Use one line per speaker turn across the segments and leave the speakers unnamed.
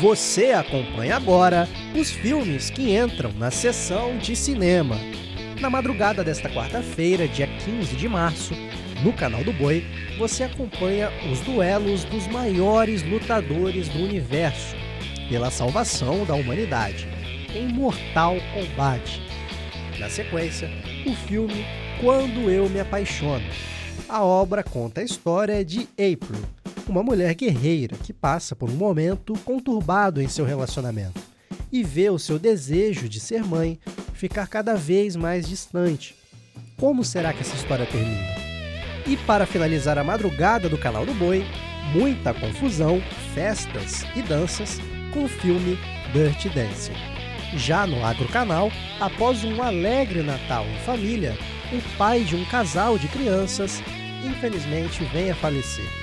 Você acompanha agora os filmes que entram na sessão de cinema. Na madrugada desta quarta-feira, dia 15 de março, no canal do Boi, você acompanha os duelos dos maiores lutadores do universo pela salvação da humanidade em Mortal Kombat. Na sequência, o filme Quando Eu Me Apaixono. A obra conta a história de April, uma mulher guerreira que passa por um momento conturbado em seu relacionamento e vê o seu desejo de ser mãe ficar cada vez mais distante. Como será que essa história termina? E para finalizar a madrugada do canal do Boi, muita confusão, festas e danças com o filme Dirty Dancing. Já no Agro Canal, após um alegre Natal em família, o pai de um casal de crianças infelizmente vem a falecer.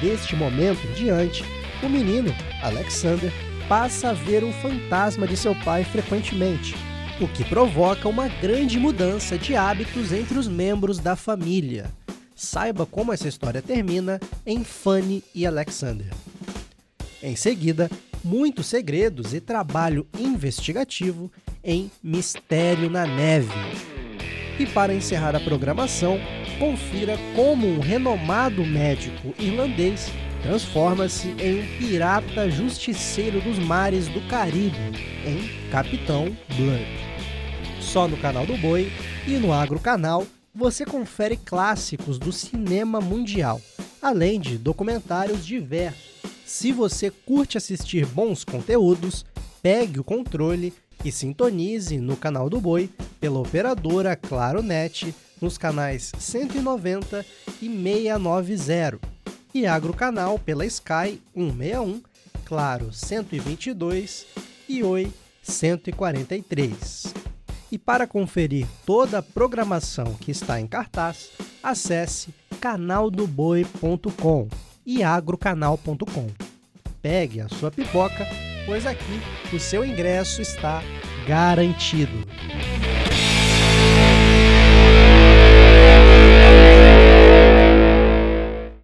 Deste momento em diante, o menino, Alexander, passa a ver o fantasma de seu pai frequentemente, o que provoca uma grande mudança de hábitos entre os membros da família. Saiba como essa história termina em Fanny e Alexander. Em seguida, muitos segredos e trabalho investigativo em Mistério na Neve. E para encerrar a programação, confira como um renomado médico irlandês transforma-se em um pirata justiceiro dos mares do Caribe, em Capitão Blood. Só no canal do Boi e no Agro Canal você confere clássicos do cinema mundial, além de documentários diversos. Se você curte assistir bons conteúdos, pegue o controle e sintonize no canal do Boi pela operadora Claro Net nos canais 190 e 690 e Agro Canal pela Sky 161, Claro 122 e Oi 143. E para conferir toda a programação que está em cartaz, acesse canaldoboi.com e agrocanal.com. Pegue a sua pipoca, pois aqui o seu ingresso está garantido.